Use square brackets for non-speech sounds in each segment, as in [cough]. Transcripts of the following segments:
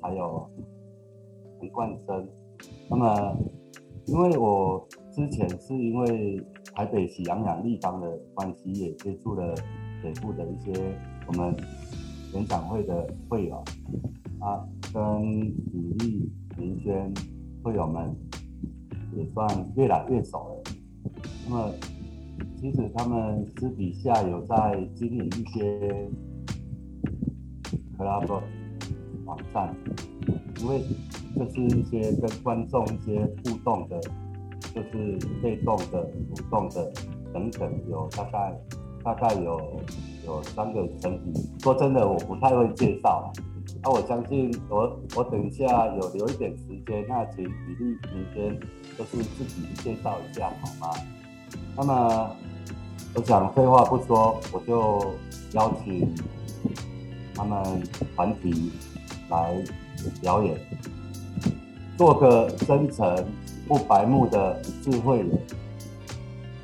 还有陈冠生。那么，因为我之前是因为台北喜羊羊立方的关系，也接触了北部的一些我们演讲会的会友啊，跟宇立、明轩会友们也算越来越熟了。那么，其实他们私底下有在经营一些 Club 网站，因为就是一些跟观众一些互动的，就是被动的、主动的等等，有大概大概有有三个层级。说真的，我不太会介绍，那、我相信我我等一下有留一点时间，那请比利明天就是自己介绍一下好吗？那么我想废话不说，我就邀请他们团体来表演。做个真诚不白目的智慧人，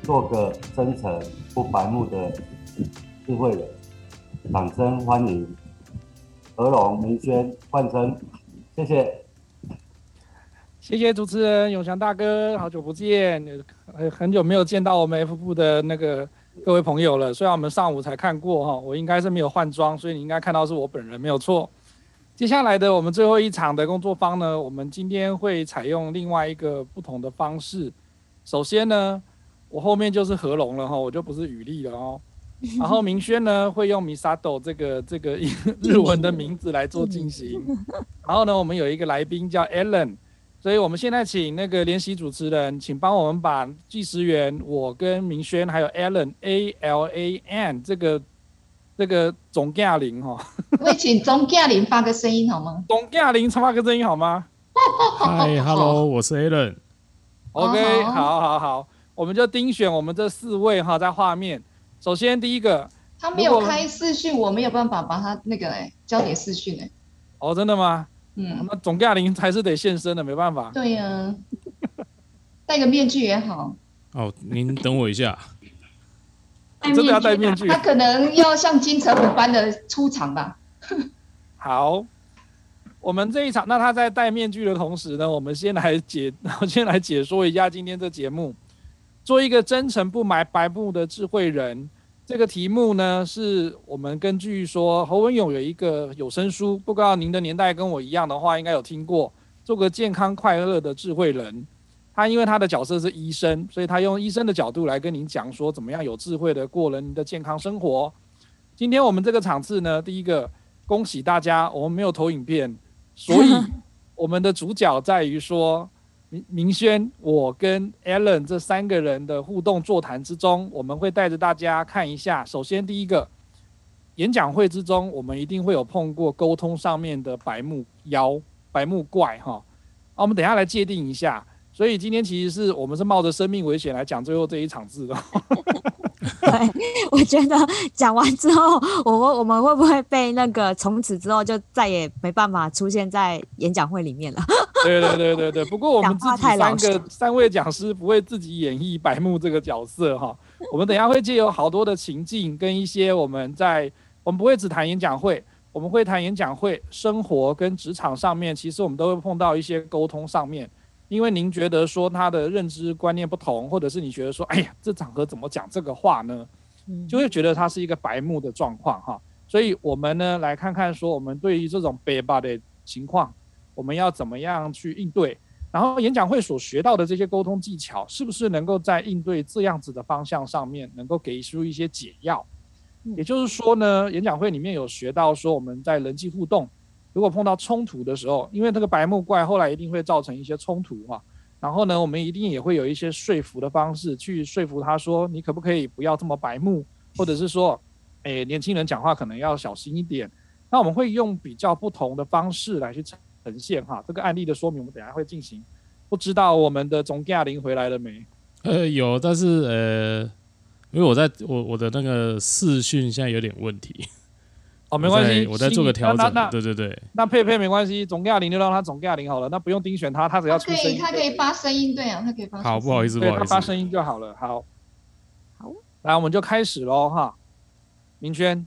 做个真诚不白目的智慧人，掌声欢迎何龙、明轩、冠生，谢谢，谢谢主持人永祥大哥，好久不见，很久没有见到我们 F 部的那个各位朋友了。虽然我们上午才看过哈，我应该是没有换装，所以你应该看到是我本人没有错。接下来的我们最后一场的工作坊呢，我们今天会采用另外一个不同的方式。首先呢，我后面就是合龙了哈，我就不是雨利了哦。[laughs] 然后明轩呢会用 Misato 这个这个日文的名字来做进行。然后呢，我们有一个来宾叫 Alan，所以我们现在请那个联席主持人，请帮我们把计时员我跟明轩还有 Alan A L A N 这个。这个总驾临哈，[laughs] 我请总驾临发个声音好吗？总驾临发个声音好吗？嗨，[laughs] Hello，我是 Alan。OK，好好好，我们就盯选我们这四位哈，在画面。首先第一个，他没有开视讯，我没有办法把他那个哎交给视讯哎。哦，真的吗？嗯，那总驾临还是得现身的，没办法。对呀、啊，戴个面具也好。哦，您等我一下。[laughs] 真的要戴面具，他可能要像金城武般的出场吧。好，我们这一场，那他在戴面具的同时呢，我们先来解，[laughs] 先来解说一下今天这节目。做一个真诚不买白目的智慧人，这个题目呢，是我们根据说侯文勇有一个有声书，不知道您的年代跟我一样的话，应该有听过。做个健康快乐的智慧人。他因为他的角色是医生，所以他用医生的角度来跟您讲说，怎么样有智慧的过人的健康生活。今天我们这个场次呢，第一个恭喜大家，我们没有投影片，所以 [laughs] 我们的主角在于说明明轩，我跟 Alan 这三个人的互动座谈之中，我们会带着大家看一下。首先第一个演讲会之中，我们一定会有碰过沟通上面的白目妖、白目怪哈。好，我们等一下来界定一下。所以今天其实是我们是冒着生命危险来讲最后这一场字的。[laughs] 对，我觉得讲完之后，我我我们会不会被那个从此之后就再也没办法出现在演讲会里面了？对对对对对。不过我们自己 [laughs] 三个三位讲师不会自己演绎白目这个角色哈。我们等一下会借由好多的情境跟一些我们在我们不会只谈演讲会，我们会谈演讲会生活跟职场上面，其实我们都会碰到一些沟通上面。因为您觉得说他的认知观念不同，或者是你觉得说，哎呀，这场合怎么讲这个话呢？就会觉得他是一个白目的状况哈。所以我们呢来看看说，我们对于这种白目的情况，我们要怎么样去应对？然后演讲会所学到的这些沟通技巧，是不是能够在应对这样子的方向上面，能够给出一些解药？也就是说呢，演讲会里面有学到说，我们在人际互动。如果碰到冲突的时候，因为这个白目怪后来一定会造成一些冲突嘛，然后呢，我们一定也会有一些说服的方式去说服他说，你可不可以不要这么白目，或者是说，诶，年轻人讲话可能要小心一点。那我们会用比较不同的方式来去呈现哈，这个案例的说明我们等下会进行。不知道我们的总驾临回来了没？呃，有，但是呃，因为我在我我的那个视讯现在有点问题。哦，没关系，我再做个调整。那那对对对，那佩佩没关系，总驾临就让他总驾临好了，那不用盯选他，他只要出声音。他可以发声音，对啊，他可以发声音。好，不好意思，不好意思，他发声音就好了。好，好，来，我们就开始喽哈。明轩，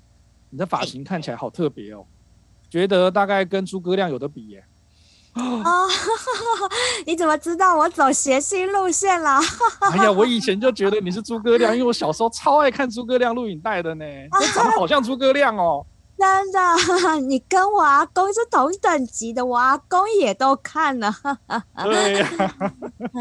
你的发型看起来好特别哦。觉得大概跟诸葛亮有的比耶。哦，[laughs] 你怎么知道我走谐星路线了？哎呀，我以前就觉得你是诸葛亮，因为我小时候超爱看诸葛亮录影带的呢，[laughs] 你长得好像诸葛亮哦。真的，[laughs] 你跟我阿公是同等级的，我阿公也都看了。对呀、啊。[laughs]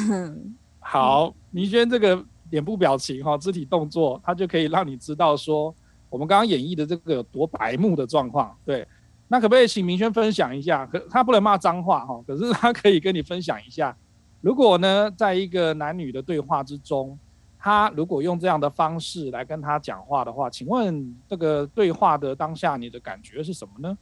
嗯，好，明轩这个脸部表情哈，肢体动作，它就可以让你知道说，我们刚刚演绎的这个有多白目的状况。对。那可不可以请明轩分享一下？可他不能骂脏话哈，可是他可以跟你分享一下，如果呢，在一个男女的对话之中，他如果用这样的方式来跟他讲话的话，请问这个对话的当下，你的感觉是什么呢？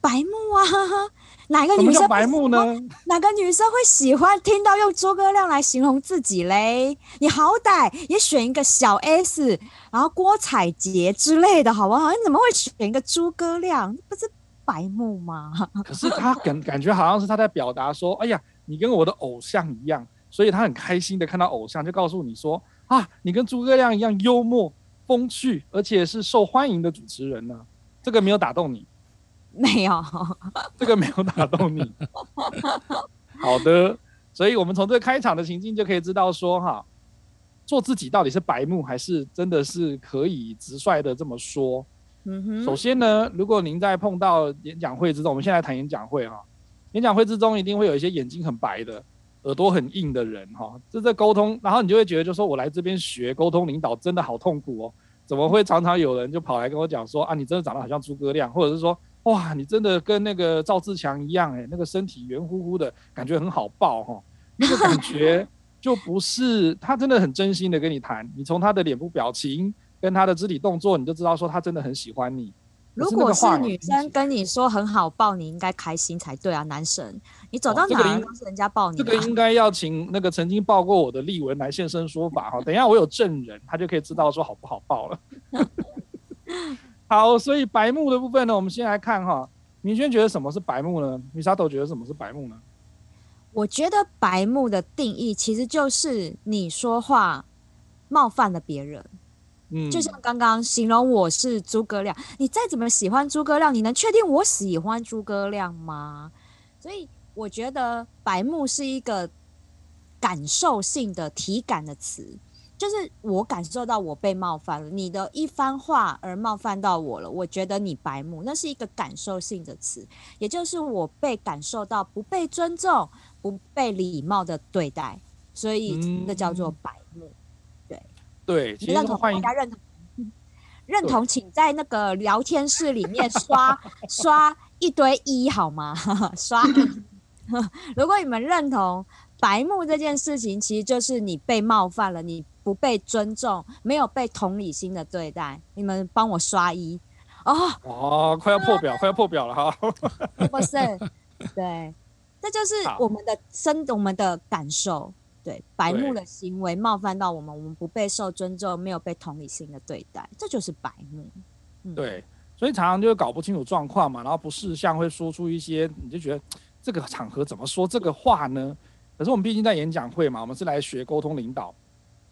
白目啊，[laughs] 哪个女生白目呢？哪个女生会喜欢听到用诸葛亮来形容自己嘞？你好歹也选一个小 S，然后郭采洁之类的好不好？你怎么会选一个诸葛亮？不是。白目吗？[laughs] 可是他感感觉好像是他在表达说，哎呀，你跟我的偶像一样，所以他很开心的看到偶像，就告诉你说啊，你跟诸葛亮一样幽默风趣，而且是受欢迎的主持人呢。这个没有打动你？没有，这个没有打动你。[laughs] 好的，所以我们从这个开场的情境就可以知道说，哈，做自己到底是白目，还是真的是可以直率的这么说？嗯哼，首先呢，如果您在碰到演讲会之中，我们现在谈演讲会哈，演讲会之中一定会有一些眼睛很白的、耳朵很硬的人哈，这在沟通，然后你就会觉得，就说我来这边学沟通领导真的好痛苦哦，怎么会常常有人就跑来跟我讲说啊，你真的长得好像诸葛亮，或者是说哇，你真的跟那个赵自强一样哎，那个身体圆乎乎的感觉很好抱哈，那个感觉就不是他真的很真心的跟你谈，你从他的脸部表情。跟他的肢体动作，你就知道说他真的很喜欢你。如果是女生跟你说很好抱，你应该开心才对啊，男神，你走到哪儿都是人家抱你，啊哦。这个应该要请那个曾经抱过我的丽文来现身说法哈。[laughs] 等一下我有证人，他就可以知道说好不好抱了。[laughs] 好，所以白目的部分呢，我们先来看哈。明轩觉得什么是白目呢？米沙豆觉得什么是白目呢？我觉得白目的定义其实就是你说话冒犯了别人。就像刚刚形容我是诸葛亮，你再怎么喜欢诸葛亮，你能确定我喜欢诸葛亮吗？所以我觉得白目是一个感受性的体感的词，就是我感受到我被冒犯了，你的一番话而冒犯到我了，我觉得你白目，那是一个感受性的词，也就是我被感受到不被尊重、不被礼貌的对待，所以那叫做白目。对，其实认同大家认同，认同，请在那个聊天室里面刷 [laughs] 刷一堆一好吗？[laughs] 刷一。[laughs] 如果你们认同白目这件事情，其实就是你被冒犯了，你不被尊重，没有被同理心的对待。你们帮我刷一哦。哦，快要破表，快要破表了哈。不是，对，这就是我们的生，我们的感受。对，白目的行为冒犯到我们，我们不被受尊重，没有被同理心的对待，这就是白目。嗯、对，所以常常就搞不清楚状况嘛，然后不事项会说出一些，你就觉得这个场合怎么说这个话呢？可是我们毕竟在演讲会嘛，我们是来学沟通领导，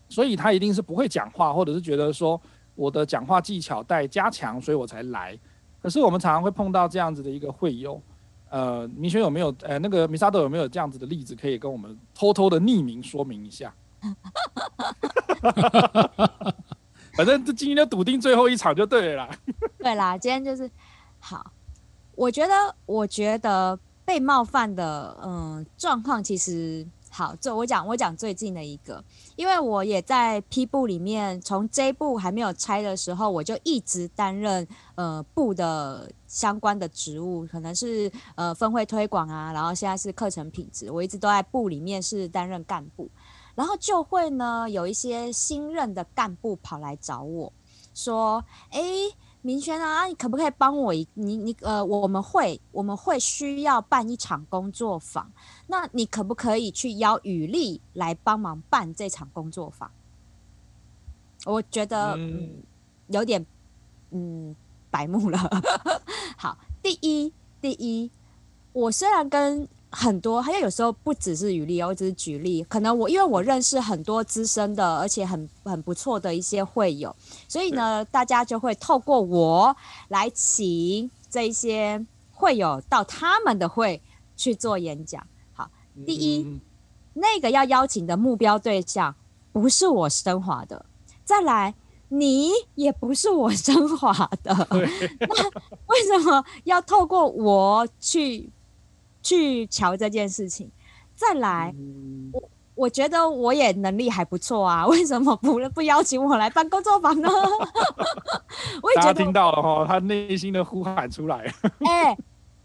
所以他一定是不会讲话，或者是觉得说我的讲话技巧待加强，所以我才来。可是我们常常会碰到这样子的一个会友。呃，明轩有没有呃，那个米沙豆有没有这样子的例子可以跟我们偷偷的匿名说明一下？[laughs] 反正就今天就笃定最后一场就对了。[laughs] 对啦，今天就是好。我觉得，我觉得被冒犯的嗯状况其实。好，这我讲，我讲最近的一个，因为我也在 P 部里面，从 J 部还没有拆的时候，我就一直担任呃部的相关的职务，可能是呃分会推广啊，然后现在是课程品质，我一直都在部里面是担任干部，然后就会呢有一些新任的干部跑来找我说，哎。明轩啊，你可不可以帮我一你你呃，我们会我们会需要办一场工作坊，那你可不可以去邀雨丽来帮忙办这场工作坊？我觉得嗯，嗯有点嗯白目了。[laughs] 好，第一第一，我虽然跟很多，还有有时候不只是举例，我只是举例。可能我因为我认识很多资深的，而且很很不错的一些会友，所以呢，大家就会透过我来请这一些会友到他们的会去做演讲。好，第一，嗯、那个要邀请的目标对象不是我升华的，再来，你也不是我升华的，[laughs] 那为什么要透过我去？去瞧这件事情，再来，嗯、我我觉得我也能力还不错啊，为什么不不邀请我来办工作坊呢？[laughs] 我也觉得大家听到了哈，他内心的呼喊出来。[laughs] 哎、欸，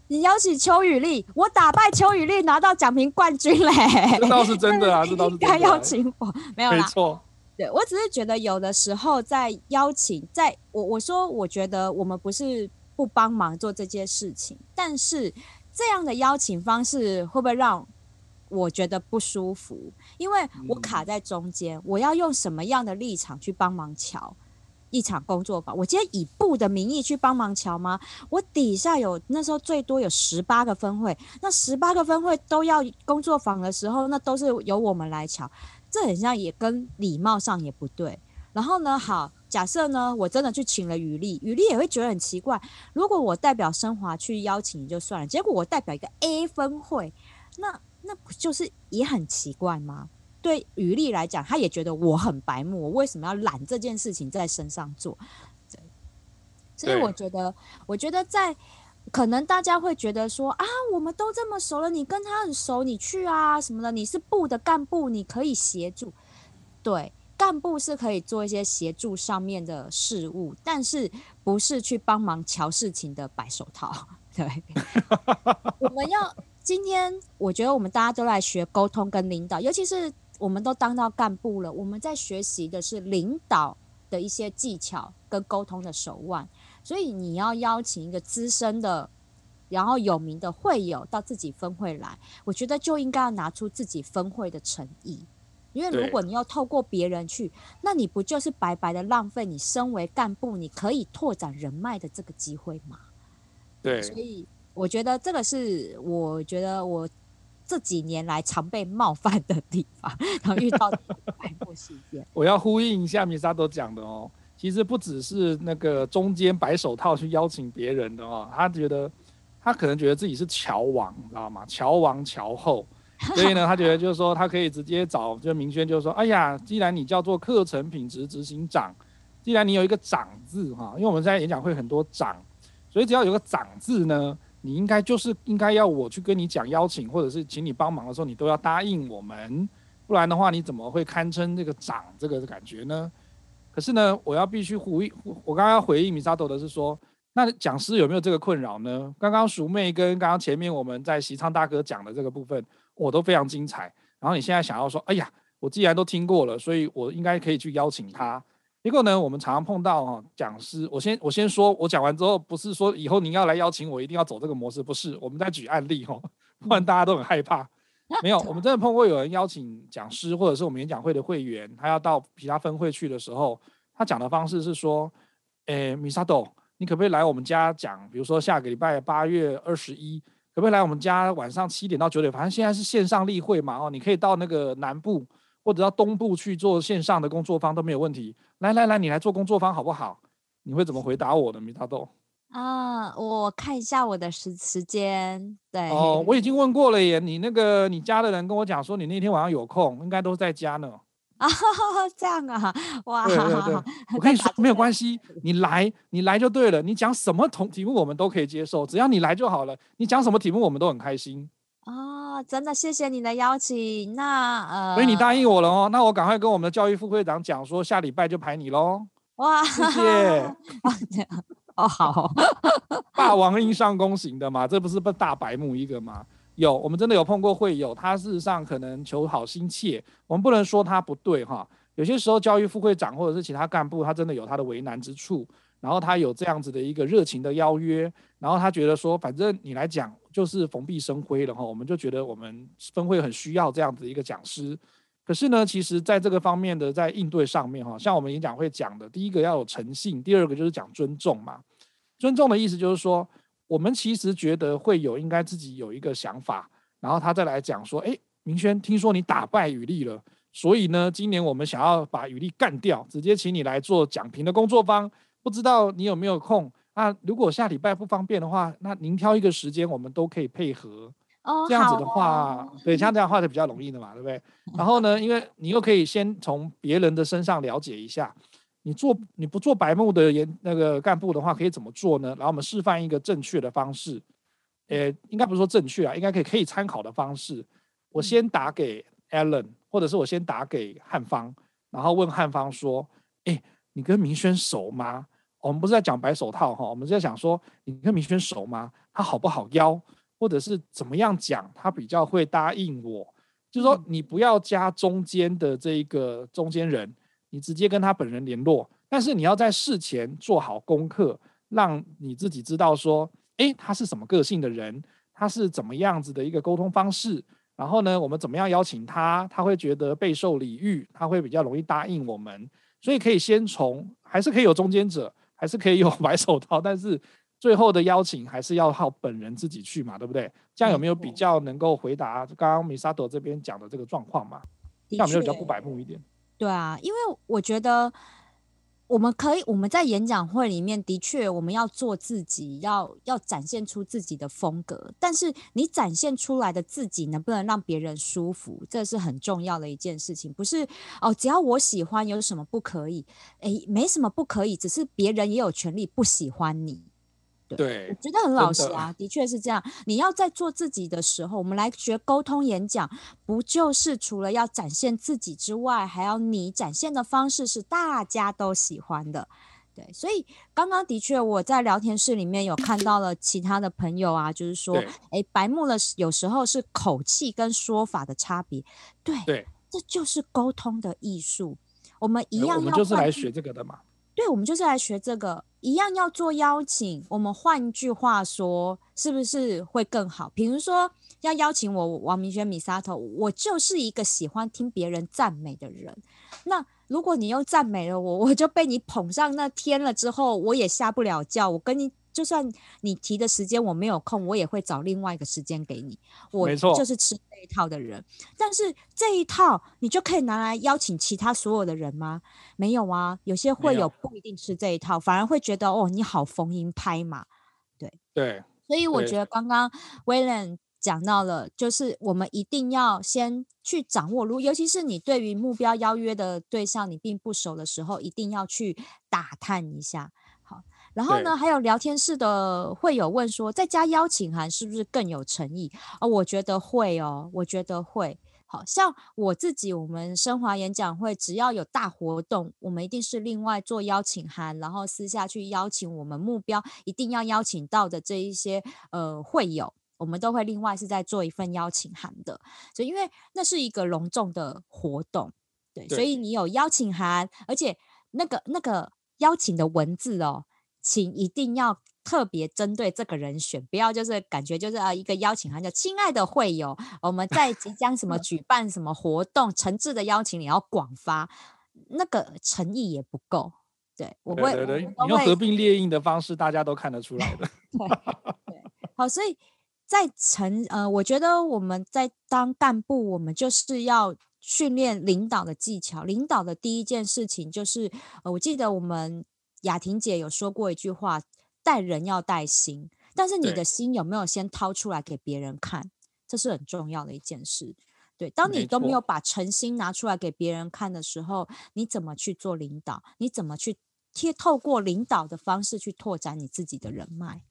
你邀请邱雨丽，我打败邱雨丽拿到奖评冠军嘞，这倒是真的啊，[laughs] 这倒是真的。邀请我没有啦，没错。对，我只是觉得有的时候在邀请，在我我说我觉得我们不是不帮忙做这件事情，但是。这样的邀请方式会不会让我觉得不舒服？因为我卡在中间，我要用什么样的立场去帮忙瞧一场工作坊？我今天以部的名义去帮忙瞧吗？我底下有那时候最多有十八个分会，那十八个分会都要工作坊的时候，那都是由我们来瞧，这很像也跟礼貌上也不对。然后呢，好。假设呢，我真的去请了雨丽，雨丽也会觉得很奇怪。如果我代表升华去邀请你就算了，结果我代表一个 A 分会，那那不就是也很奇怪吗？对雨丽来讲，她也觉得我很白目，我为什么要揽这件事情在身上做？对，所以我觉得，我觉得在可能大家会觉得说啊，我们都这么熟了，你跟他很熟，你去啊什么的，你是部的干部，你可以协助，对。干部是可以做一些协助上面的事物，但是不是去帮忙瞧事情的白手套。[laughs] 对，我们要今天，我觉得我们大家都来学沟通跟领导，尤其是我们都当到干部了，我们在学习的是领导的一些技巧跟沟通的手腕。所以你要邀请一个资深的，然后有名的会友到自己分会来，我觉得就应该要拿出自己分会的诚意。因为如果你要透过别人去，那你不就是白白的浪费你身为干部你可以拓展人脉的这个机会吗？对，所以我觉得这个是我觉得我这几年来常被冒犯的地方，然后遇到 [laughs] 白目事件。我要呼应一下米萨多讲的哦，其实不只是那个中间白手套去邀请别人的哦，他觉得他可能觉得自己是乔王，你知道吗？乔王乔后。[laughs] 所以呢，他觉得就是说，他可以直接找就明轩，就是说，哎呀，既然你叫做课程品质执行长，既然你有一个长字哈，因为我们现在演讲会很多长，所以只要有个长字呢，你应该就是应该要我去跟你讲邀请或者是请你帮忙的时候，你都要答应我们，不然的话你怎么会堪称这个长这个感觉呢？可是呢，我要必须回，我刚刚要回应米沙多的是说，那讲师有没有这个困扰呢？刚刚熟妹跟刚刚前面我们在席昌大哥讲的这个部分。我都非常精彩，然后你现在想要说，哎呀，我既然都听过了，所以我应该可以去邀请他。结果呢，我们常常碰到哈讲师，我先我先说，我讲完之后，不是说以后您要来邀请我，一定要走这个模式，不是。我们在举案例哈，不然大家都很害怕。没有，我们真的碰过有人邀请讲师，或者是我们演讲会的会员，他要到其他分会去的时候，他讲的方式是说，诶，米萨豆，你可不可以来我们家讲？比如说下个礼拜八月二十一。可不可以来我们家晚上七点到九点？反正现在是线上例会嘛，哦，你可以到那个南部或者到东部去做线上的工作坊都没有问题。来来来，你来做工作坊好不好？你会怎么回答我的，米大豆？啊，我看一下我的时时间。对哦，我已经问过了耶。你那个你家的人跟我讲说，你那天晚上有空，应该都在家呢。啊，[laughs] 这样啊，哇！对对对，我 [laughs] 跟你说没有关系，你来你来就对了。你讲什么同题目我们都可以接受，只要你来就好了。你讲什么题目我们都很开心。哦，真的谢谢你的邀请。那呃，所以你答应我了哦。那我赶快跟我们的教育副会长讲说，下礼拜就排你喽。哇，谢谢。[laughs] 哦，好，霸王硬上弓型的嘛，这不是不大白目一个吗？有，我们真的有碰过会有，他事实上可能求好心切，我们不能说他不对哈。有些时候教育副会长或者是其他干部，他真的有他的为难之处，然后他有这样子的一个热情的邀约，然后他觉得说，反正你来讲就是蓬荜生辉了哈，我们就觉得我们分会很需要这样子一个讲师。可是呢，其实在这个方面的在应对上面哈，像我们演讲会讲的，第一个要有诚信，第二个就是讲尊重嘛。尊重的意思就是说。我们其实觉得会有应该自己有一个想法，然后他再来讲说，哎，明轩，听说你打败宇立了，所以呢，今年我们想要把宇立干掉，直接请你来做讲评的工作坊，不知道你有没有空？那如果下礼拜不方便的话，那您挑一个时间，我们都可以配合。哦，这样子的话，对，像这样话就比较容易的嘛，对不对？然后呢，因为你又可以先从别人的身上了解一下，你做你不做白目的研那个干部的话，可以怎么做呢？然后我们示范一个正确的方式，呃，应该不是说正确啊，应该可以可以参考的方式。我先打给 Allen，或者是我先打给汉方，然后问汉方说：“哎，你跟明轩熟吗？”我们不是在讲白手套哈，我们是在讲说你跟明轩熟吗？他好不好邀，或者是怎么样讲，他比较会答应我。就是说你不要加中间的这一个中间人，你直接跟他本人联络。但是你要在事前做好功课，让你自己知道说，诶，他是什么个性的人，他是怎么样子的一个沟通方式。然后呢，我们怎么样邀请他，他会觉得备受礼遇，他会比较容易答应我们。所以可以先从，还是可以有中间者。还是可以有 [laughs] 白手套，但是最后的邀请还是要靠本人自己去嘛，对不对？这样有没有比较能够回答刚刚 Misato 这边讲的这个状况嘛？这样有没有比较不白目一点？对啊，因为我觉得。我们可以，我们在演讲会里面的确，我们要做自己，要要展现出自己的风格。但是你展现出来的自己能不能让别人舒服，这是很重要的一件事情。不是哦，只要我喜欢，有什么不可以？诶，没什么不可以，只是别人也有权利不喜欢你。对，对，我觉得很老实啊，的，确是这样。你要在做自己的时候，我们来学沟通演讲，不就是除了要展现自己之外，还要你展现的方式是大家都喜欢的。对，所以刚刚的确我在聊天室里面有看到了其他的朋友啊，就是说，哎，白木的，有时候是口气跟说法的差别。对，对，这就是沟通的艺术。我们一样要，我们就是来学这个的嘛。对，我们就是来学这个，一样要做邀请。我们换句话说，是不是会更好？比如说，要邀请我王明轩米沙头我就是一个喜欢听别人赞美的人。那如果你又赞美了我，我就被你捧上那天了之后，我也下不了轿。我跟你。就算你提的时间我没有空，我也会找另外一个时间给你。我就是吃这一套的人。但是这一套你就可以拿来邀请其他所有的人吗？没有啊，有些会有不一定吃这一套，反而会觉得哦，你好逢迎拍嘛。对对，所以我觉得刚刚威廉讲到了，就是我们一定要先去掌握，如尤其是你对于目标邀约的对象你并不熟的时候，一定要去打探一下。然后呢，还有聊天室的会友问说，再加邀请函是不是更有诚意？哦，我觉得会哦，我觉得会。好像我自己，我们升华演讲会只要有大活动，我们一定是另外做邀请函，然后私下去邀请我们目标一定要邀请到的这一些呃会友，我们都会另外是在做一份邀请函的。所以因为那是一个隆重的活动，对，对所以你有邀请函，而且那个那个邀请的文字哦。请一定要特别针对这个人选，不要就是感觉就是啊一个邀请函叫亲爱的会友，我们 [laughs] 在即将什么举办什么活动，诚挚的邀请你要广发，那个诚意也不够。对，我会，对对对，你用合并列印的方式，大家都看得出来的。[laughs] 对对，好，所以在成呃，我觉得我们在当干部，我们就是要训练领导的技巧。领导的第一件事情就是，呃，我记得我们。雅婷姐有说过一句话：“带人要带心，但是你的心有没有先掏出来给别人看？这是很重要的一件事。对，当你都没有把诚心拿出来给别人看的时候，你怎么去做领导？你怎么去贴透过领导的方式去拓展你自己的人脉？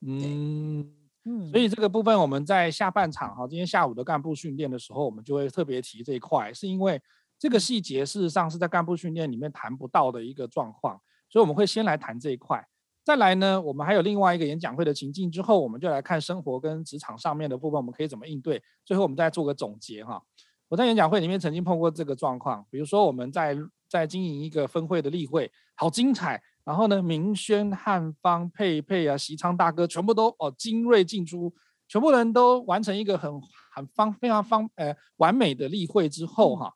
嗯嗯，所以这个部分我们在下半场哈，今天下午的干部训练的时候，我们就会特别提这一块，是因为这个细节事实上是在干部训练里面谈不到的一个状况。所以我们会先来谈这一块，再来呢，我们还有另外一个演讲会的情境，之后我们就来看生活跟职场上面的部分，我们可以怎么应对。最后我们再做个总结哈。我在演讲会里面曾经碰过这个状况，比如说我们在在经营一个分会的例会，好精彩，然后呢，明轩、汉方、佩佩啊、席昌大哥全部都哦精锐尽出，全部人都完成一个很很方非常方呃完美的例会之后哈。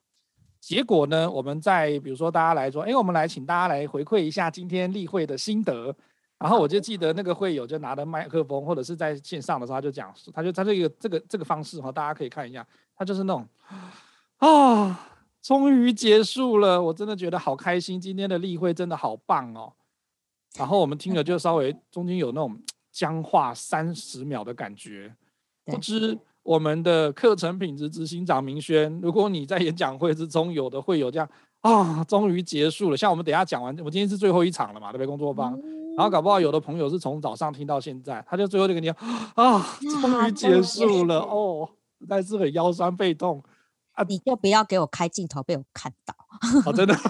结果呢，我们在比如说大家来说，哎，我们来请大家来回馈一下今天例会的心得。然后我就记得那个会友就拿着麦克风，或者是在线上的时候，他就讲，他就他这个这个这个方式哈，大家可以看一下，他就是那种啊，终于结束了，我真的觉得好开心，今天的例会真的好棒哦。然后我们听了就稍微中间有那种 [tsk] 僵化三十秒的感觉，不知我们的课程品质执行长明轩，如果你在演讲会之中有的会有这样啊，终于结束了，像我们等一下讲完，我今天是最后一场了嘛，对不对？工作坊，然后搞不好有的朋友是从早上听到现在，他就最后就跟你讲啊，终于结束了哦，实在是很腰酸背痛啊，你就不要给我开镜头被我看到，哦，真的。[laughs]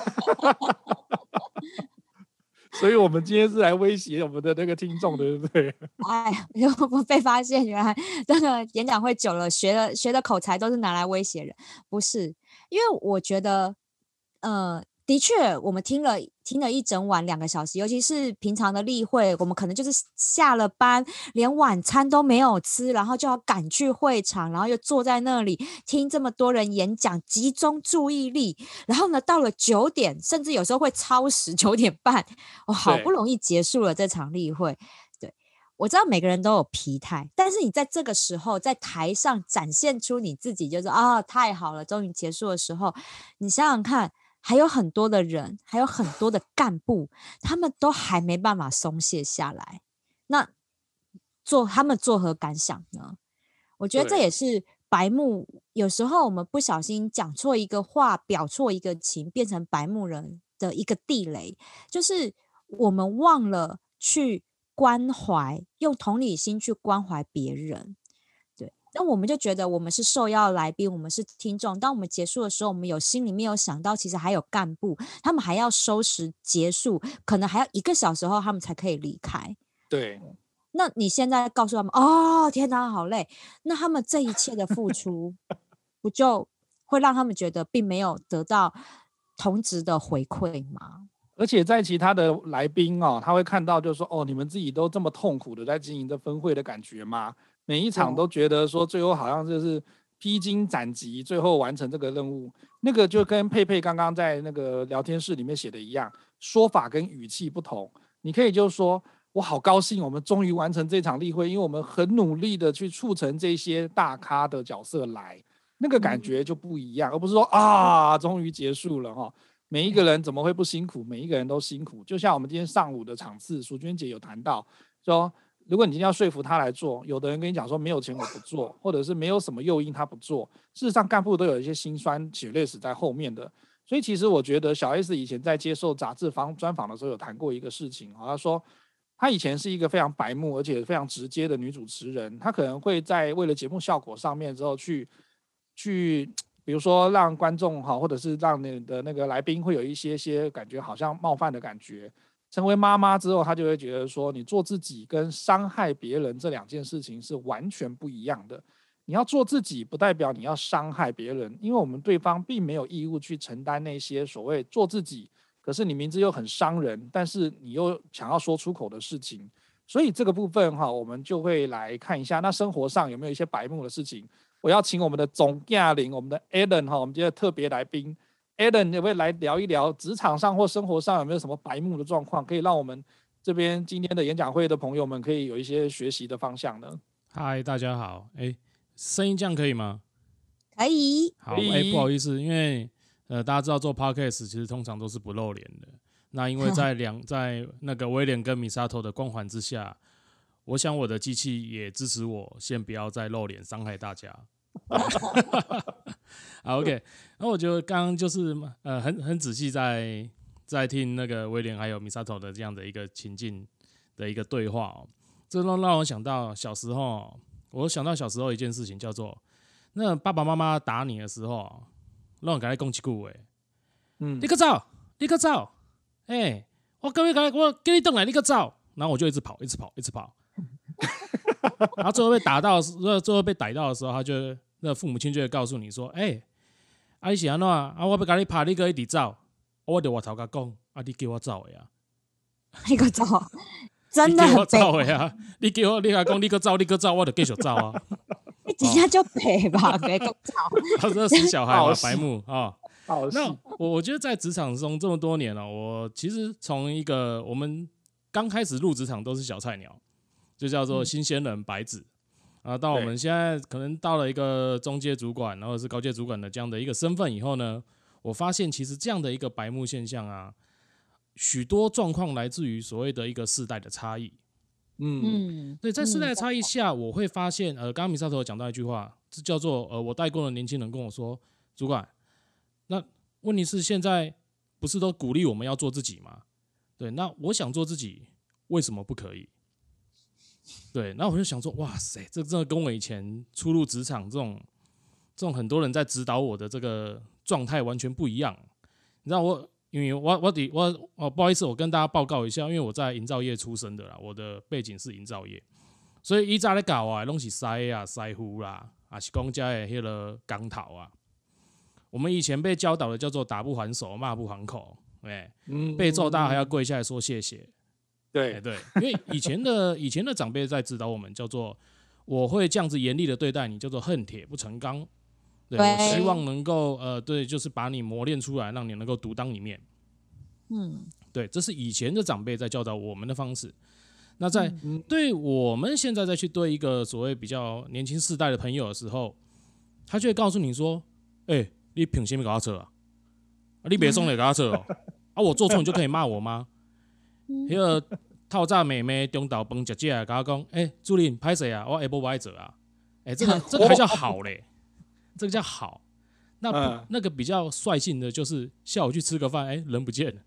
所以，我们今天是来威胁我们的那个听众，对不对？[laughs] 哎，又不被发现，原来这个演讲会久了，学的学的口才都是拿来威胁人，不是？因为我觉得，嗯。的确，我们听了听了一整晚两个小时，尤其是平常的例会，我们可能就是下了班，连晚餐都没有吃，然后就要赶去会场，然后又坐在那里听这么多人演讲，集中注意力。然后呢，到了九点，甚至有时候会超时，九点半，我好不容易结束了这场例会。对，我知道每个人都有疲态，但是你在这个时候在台上展现出你自己，就是啊，太好了，终于结束的时候，你想想看。还有很多的人，还有很多的干部，他们都还没办法松懈下来。那做他们作何感想呢？我觉得这也是白目。有时候我们不小心讲错一个话，表错一个情，变成白目人的一个地雷，就是我们忘了去关怀，用同理心去关怀别人。那我们就觉得我们是受邀来宾，我们是听众。当我们结束的时候，我们有心里面有想到，其实还有干部，他们还要收拾结束，可能还要一个小时后他们才可以离开。对。那你现在告诉他们，哦，天哪，好累。那他们这一切的付出，[laughs] 不就会让他们觉得并没有得到同值的回馈吗？而且在其他的来宾哦，他会看到，就是说，哦，你们自己都这么痛苦的在经营这分会的感觉吗？每一场都觉得说最后好像就是披荆斩棘，最后完成这个任务，那个就跟佩佩刚刚在那个聊天室里面写的一样，说法跟语气不同。你可以就说，我好高兴，我们终于完成这场例会，因为我们很努力的去促成这些大咖的角色来，那个感觉就不一样，而不是说啊，终于结束了哈。每一个人怎么会不辛苦？每一个人都辛苦。就像我们今天上午的场次，淑娟姐有谈到说。如果你今天要说服他来做，有的人跟你讲说没有钱我不做，或者是没有什么诱因他不做。事实上，干部都有一些辛酸血泪史在后面的。所以，其实我觉得小 S 以前在接受杂志访专访的时候有谈过一个事情，好像说他以前是一个非常白目而且非常直接的女主持人，她可能会在为了节目效果上面之后去去，比如说让观众哈，或者是让你的那个来宾会有一些些感觉好像冒犯的感觉。成为妈妈之后，她就会觉得说，你做自己跟伤害别人这两件事情是完全不一样的。你要做自己，不代表你要伤害别人，因为我们对方并没有义务去承担那些所谓做自己，可是你明知又很伤人，但是你又想要说出口的事情。所以这个部分哈，我们就会来看一下，那生活上有没有一些白目的事情？我要请我们的总驾临，我们的 Alan 哈，我们今天特别来宾。Alan，你会来聊一聊职场上或生活上有没有什么白目的状况，可以让我们这边今天的演讲会的朋友们可以有一些学习的方向呢？嗨，大家好，哎，声音这样可以吗？可以。好，哎，不好意思，因为呃，大家知道做 Podcast 其实通常都是不露脸的。那因为在两 [laughs] 在那个威廉跟米沙头的光环之下，我想我的机器也支持我，先不要再露脸，伤害大家。[laughs] 好，OK。那我觉得刚刚就是呃，很很仔细在在听那个威廉还有米萨头的这样的一个情境的一个对话哦，这让让我想到小时候，我想到小时候一件事情，叫做那爸爸妈妈打你的时候，让我赶快攻击顾伟，嗯，立刻走，立刻走，哎，我各位赶快我给你动来，立刻走，然后我就一直跑，一直跑，一直跑。[laughs] 然后最后被打到，最后被逮到的时候，他就那父母亲就会告诉你说：“哎、欸，阿姨是安怎啊？我不跟你拍，你个一直走，我就我头壳讲，啊，你给我走呀，你个走，真的很走呀！你给我，你还讲你个走，你个走，我就继续走啊！[laughs] 你等下就白吧，别个走。他说死小孩嘛，白目啊。好，那我我觉得在职场中这么多年了，我其实从一个我们。刚开始入职场都是小菜鸟，就叫做新鲜人白纸。啊，到我们现在可能到了一个中阶主管，然后是高阶主管的这样的一个身份以后呢，我发现其实这样的一个白目现象啊，许多状况来自于所谓的一个世代的差异。嗯，对，在世代的差异下，我会发现，呃，刚刚米萨头有讲到一句话，这叫做呃，我带过的年轻人跟我说，主管，那问题是现在不是都鼓励我们要做自己吗？对，那我想做自己，为什么不可以？对，然后我就想说，哇塞，这真的跟我以前初入职场这种这种很多人在指导我的这个状态完全不一样。你知道我，因为我我得我哦，不好意思，我跟大家报告一下，因为我在营造业出身的啦，我的背景是营造业，所以一早在搞啊，拢是塞啊塞呼啦，啊是公家的迄个钢头啊。我们以前被教导的叫做打不还手，骂不还口，哎，被揍大还要跪下来说谢谢。对、欸、对，因为以前的以前的长辈在指导我们，叫做我会这样子严厉的对待你，叫做恨铁不成钢。对，我希望能够呃，对，就是把你磨练出来，让你能够独当一面。嗯，对，这是以前的长辈在教导我们的方式。那在对我们现在再去对一个所谓比较年轻世代的朋友的时候，他就会告诉你说：“哎、欸，你凭什么搞车啊？啊，你别送给他扯哦！[laughs] 啊，我做错你就可以骂我吗？”那个透早妹妹中岛饭食食，甲我讲：“哎、欸，主任，歹势啊，我下晡不爱做啊。欸”哎，[laughs] 这个这个还叫好嘞，这个叫好。那、嗯、那个比较率性的，就是下午去吃个饭，哎、欸，人不见了。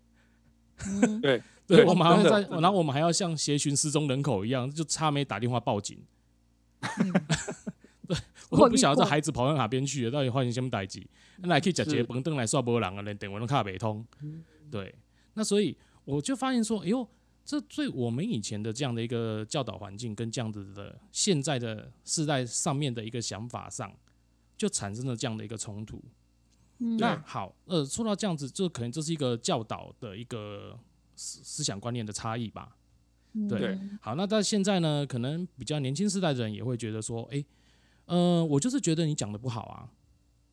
[laughs] 嗯、对，对，我们还要在，然后我们还要像协寻失踪人口一样，就差没打电话报警。嗯、[laughs] 对，我不晓得这孩子跑到哪边去了，到底发生什么代志？来去食节饭，等来煞无人啊，连电话都卡不通。对，那所以。我就发现说，哎呦，这对我们以前的这样的一个教导环境，跟这样子的现在的世代上面的一个想法上，就产生了这样的一个冲突。嗯、那好，呃，说到这样子，就可能这是一个教导的一个思思想观念的差异吧。对，对好，那到现在呢，可能比较年轻世代的人也会觉得说，哎，呃，我就是觉得你讲的不好啊，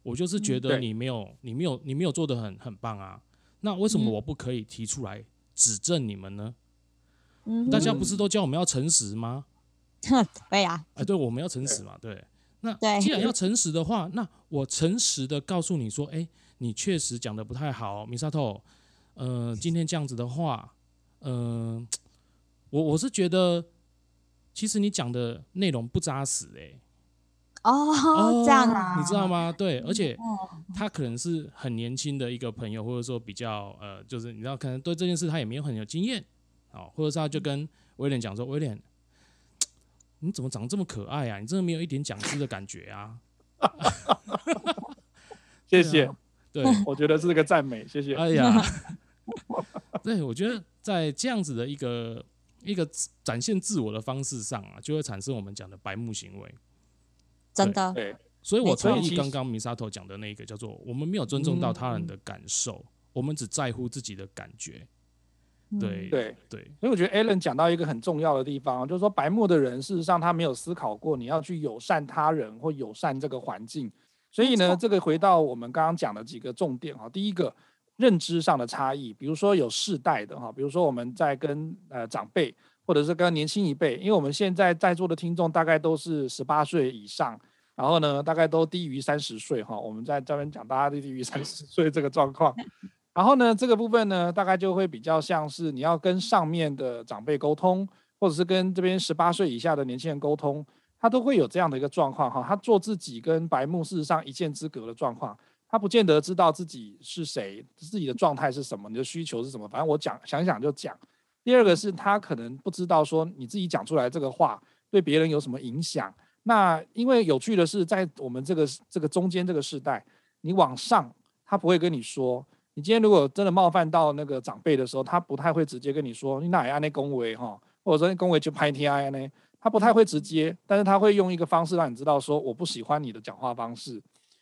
我就是觉得你没有，你没有，你没有做的很很棒啊。那为什么我不可以提出来？指正你们呢？大家不是都叫我们要诚实吗？[laughs] 对呀。哎，对，我们要诚实嘛。对。那既然要诚实的话，那我诚实的告诉你说，哎，你确实讲的不太好，Misato。呃，今天这样子的话，嗯、呃，我我是觉得，其实你讲的内容不扎实，哎。哦，这样啊，你知道吗？对，而且他可能是很年轻的一个朋友，或者说比较呃，就是你知道，可能对这件事他也没有很有经验，哦，或者是他就跟威廉讲说：“威廉，你怎么长得这么可爱啊？你真的没有一点讲师的感觉啊？” [laughs] [laughs] 谢谢，对，我觉得是个赞美，谢谢。哎呀，对，我觉得在这样子的一个一个展现自我的方式上啊，就会产生我们讲的白目行为。真的，对，所以我同意刚刚 Misato 讲的那个叫做，我们没有尊重到他人的感受，嗯、我们只在乎自己的感觉。对对。对，所以我觉得 Alan 讲到一个很重要的地方，就是说白目的人事实上他没有思考过你要去友善他人或友善这个环境。所以呢，这个回到我们刚刚讲的几个重点哈，第一个认知上的差异，比如说有世代的哈，比如说我们在跟呃长辈。或者是跟年轻一辈，因为我们现在在座的听众大概都是十八岁以上，然后呢，大概都低于三十岁哈。我们在这边讲，大家都低于三十岁这个状况。[laughs] 然后呢，这个部分呢，大概就会比较像是你要跟上面的长辈沟通，或者是跟这边十八岁以下的年轻人沟通，他都会有这样的一个状况哈。他做自己跟白目事实上一线之隔的状况，他不见得知道自己是谁，自己的状态是什么，你的需求是什么。反正我讲想想就讲。第二个是他可能不知道说你自己讲出来这个话对别人有什么影响。那因为有趣的是，在我们这个这个中间这个世代，你往上他不会跟你说。你今天如果真的冒犯到那个长辈的时候，他不太会直接跟你说你哪样那恭维哈，或者说恭维就拍天呢，他不太会直接，但是他会用一个方式让你知道说我不喜欢你的讲话方式。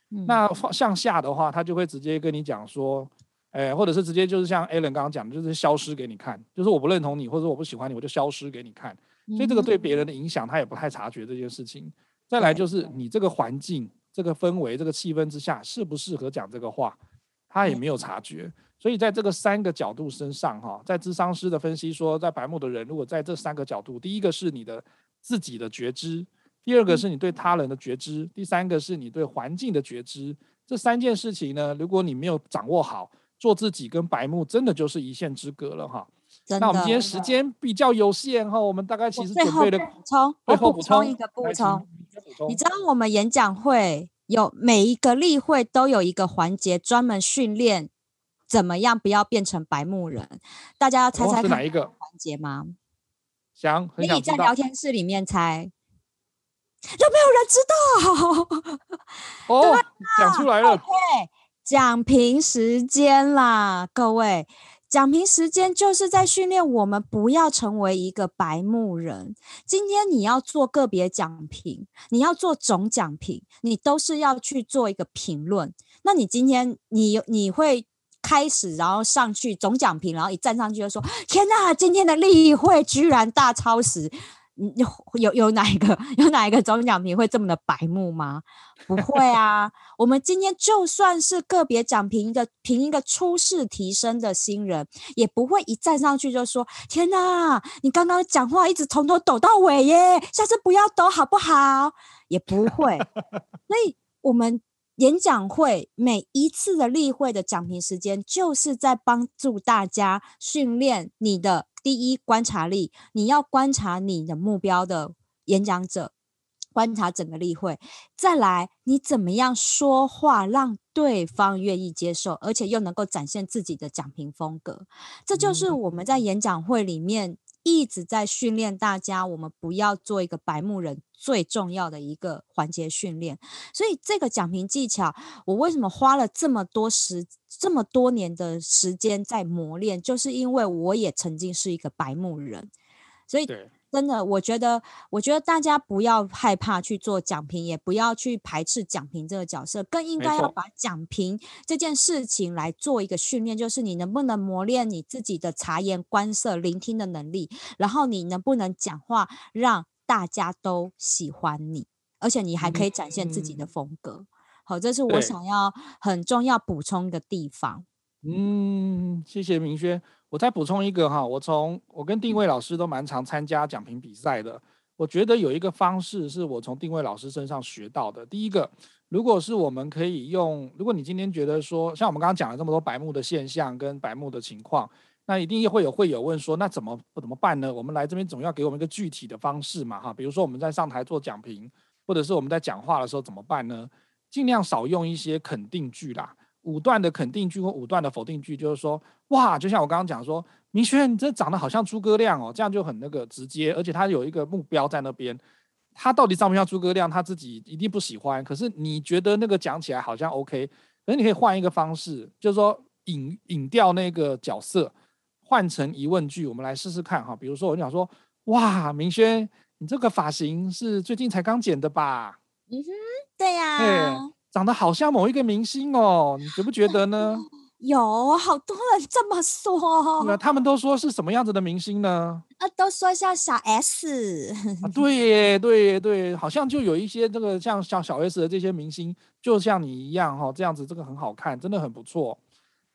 那向下的话，他就会直接跟你讲说。哎，或者是直接就是像 Alan 刚刚讲的，就是消失给你看，就是我不认同你，或者我不喜欢你，我就消失给你看。所以这个对别人的影响，他也不太察觉这件事情。再来就是你这个环境、这个氛围、这个气氛之下，适不适合讲这个话，他也没有察觉。所以在这个三个角度身上，哈，在智商师的分析说，在白目的人，如果在这三个角度，第一个是你的自己的觉知，第二个是你对他人的觉知，第三个是你对环境的觉知。这三件事情呢，如果你没有掌握好，做自己跟白目真的就是一线之隔了，哈。那我们今天时间比较有限哈，我们大概其实准备了补充，我补充一个补充。你知道我们演讲会有每一个例会都有一个环节专门训练怎么样不要变成白目人，大家要猜猜看哪一个环节吗？想，可以在聊天室里面猜，有没有人知道？哦，讲出来了。对，讲评时间啦，各位。讲评时间就是在训练我们不要成为一个白目人。今天你要做个别讲评，你要做总讲评，你都是要去做一个评论。那你今天你你会开始，然后上去总讲评，然后一站上去就说：“天哪，今天的例会居然大超时。”有有有哪一个有哪一个总奖评会这么的白目吗？不会啊！我们今天就算是个别奖评一个评一个初试提升的新人，也不会一站上去就说：“天哪，你刚刚讲话一直从头抖到尾耶，下次不要抖好不好？”也不会。所以，我们演讲会每一次的例会的讲评时间，就是在帮助大家训练你的。第一，观察力，你要观察你的目标的演讲者，观察整个例会。再来，你怎么样说话让对方愿意接受，而且又能够展现自己的讲评风格。这就是我们在演讲会里面一直在训练大家，我们不要做一个白目人最重要的一个环节训练。所以，这个讲评技巧，我为什么花了这么多时？这么多年的时间在磨练，就是因为我也曾经是一个白目人，所以真的，我觉得，我觉得大家不要害怕去做讲评，也不要去排斥讲评这个角色，更应该要把讲评这件事情来做一个训练，就是你能不能磨练你自己的察言观色、聆听的能力，然后你能不能讲话让大家都喜欢你，而且你还可以展现自己的风格。嗯好，这是我想要很重要补充的地方。嗯，谢谢明轩。我再补充一个哈，我从我跟定位老师都蛮常参加讲评比赛的。我觉得有一个方式是我从定位老师身上学到的。第一个，如果是我们可以用，如果你今天觉得说，像我们刚刚讲了这么多白目的现象跟白目的情况，那一定会有会有问说，那怎么怎么办呢？我们来这边总要给我们一个具体的方式嘛哈。比如说我们在上台做讲评，或者是我们在讲话的时候怎么办呢？尽量少用一些肯定句啦，武断的肯定句或五段的否定句，就是说，哇，就像我刚刚讲说，明轩，你这长得好像诸葛亮哦，这样就很那个直接，而且他有一个目标在那边，他到底像不像诸葛亮，他自己一定不喜欢，可是你觉得那个讲起来好像 OK，可是你可以换一个方式，就是说引引掉那个角色，换成疑问句，我们来试试看哈，比如说我就想说，哇，明轩，你这个发型是最近才刚剪的吧？嗯哼。对呀、啊，长得好像某一个明星哦，你觉不觉得呢？[laughs] 有好多人这么说。那他们都说是什么样子的明星呢？啊，都说像小 S。啊，对耶，对耶，对，好像就有一些这个像像小 S 的这些明星，就像你一样哈、哦，这样子这个很好看，真的很不错。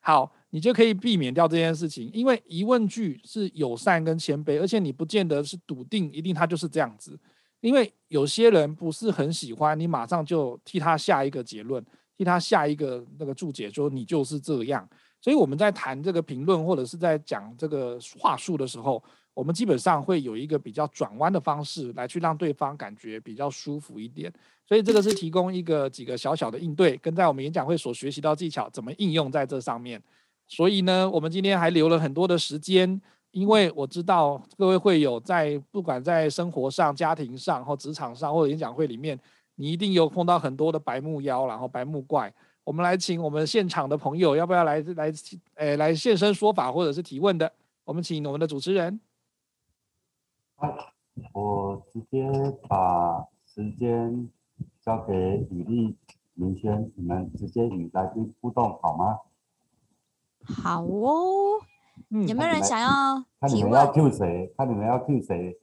好，你就可以避免掉这件事情，因为疑问句是友善跟谦卑，而且你不见得是笃定一定他就是这样子。因为有些人不是很喜欢你，马上就替他下一个结论，替他下一个那个注解，说你就是这样。所以我们在谈这个评论或者是在讲这个话术的时候，我们基本上会有一个比较转弯的方式来去让对方感觉比较舒服一点。所以这个是提供一个几个小小的应对，跟在我们演讲会所学习到技巧怎么应用在这上面。所以呢，我们今天还留了很多的时间。因为我知道各位会有在不管在生活上、家庭上或职场上或者演讲会里面，你一定有碰到很多的白目妖，然后白目怪。我们来请我们现场的朋友，要不要来来诶来现身说法或者是提问的？我们请我们的主持人。我直接把时间交给李丽、明轩，你们直接与来宾互动好吗？好哦。嗯、有没有人想要提问？看你们要 Q 谁？看你们要 Q 谁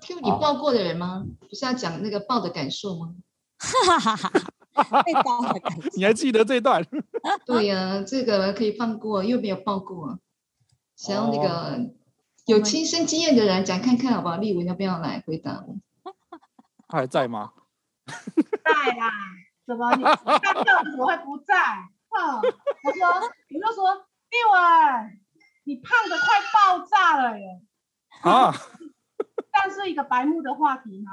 ？Q 你抱过的人吗？不是要讲那个抱的感受吗？[laughs] 被抱的感觉。[laughs] 你还记得这段？[laughs] 对呀、啊，这个可以放过，又没有抱过。想要那个有亲身经验的人讲看看，好不好？丽文要不要来回答我？他还在吗？在啦，怎么你看到怎么会不在？哼，我说，你就说丽文，你胖的快爆炸了耶！啊，[laughs] 但是一个白目的话题吗？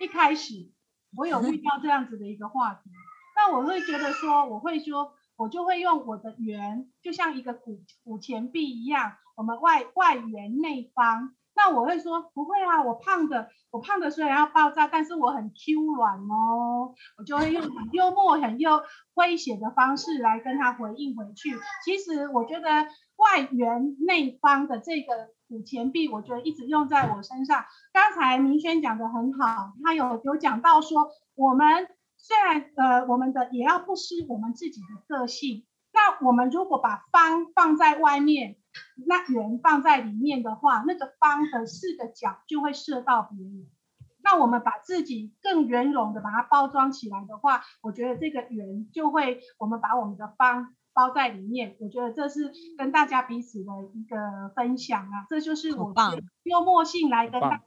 一开始我有遇到这样子的一个话题，那我会觉得说，我会说，我就会用我的圆，就像一个古古钱币一样，我们外外圆内方。那我会说不会啊，我胖的，我胖的虽然要爆炸，但是我很 Q 软哦。我就会用很幽默、很又诙谐的方式来跟他回应回去。其实我觉得外圆内方的这个古钱币，我觉得一直用在我身上。刚才明轩讲的很好，他有有讲到说，我们虽然呃，我们的也要不失我们自己的个性。那我们如果把方放在外面。那圆放在里面的话，那个方的四个角就会射到别人。那我们把自己更圆融的把它包装起来的话，我觉得这个圆就会，我们把我们的方包在里面。我觉得这是跟大家彼此的一个分享啊，这就是我幽默性来跟大家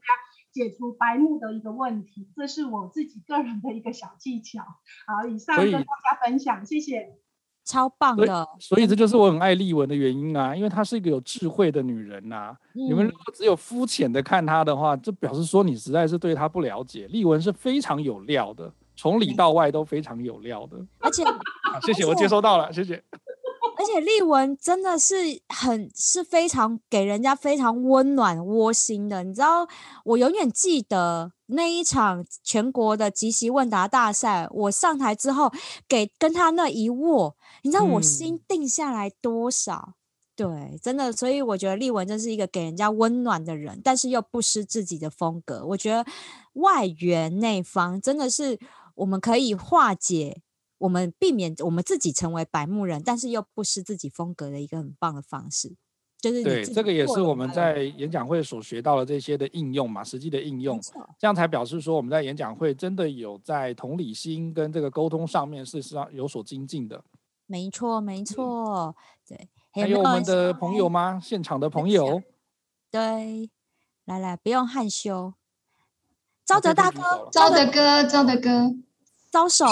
解除白目的一个问题，这是我自己个人的一个小技巧。好，以上跟大家分享，谢谢。超棒的所，所以这就是我很爱丽文的原因啊，因为她是一个有智慧的女人呐、啊嗯。你们如果只有肤浅的看她的话，这表示说你实在是对她不了解。丽文是非常有料的，从里到外都非常有料的。而且，啊、谢谢我接收到了，谢谢。而且丽文真的是很是非常给人家非常温暖窝心的，你知道，我永远记得那一场全国的即席问答大赛，我上台之后给跟他那一握。你知道我心定下来多少？嗯、对，真的，所以我觉得丽文真是一个给人家温暖的人，但是又不失自己的风格。我觉得外圆内方真的是我们可以化解，我们避免我们自己成为白目人，但是又不失自己风格的一个很棒的方式。就是对，这个也是我们在演讲会所学到的这些的应用嘛，实际的应用，这样才表示说我们在演讲会真的有在同理心跟这个沟通上面事实上有所精进的。没错，没错，对。还有我们的朋友吗？现场的朋友，对，来来，不用害羞。招德大哥，招德哥，招德哥，招手。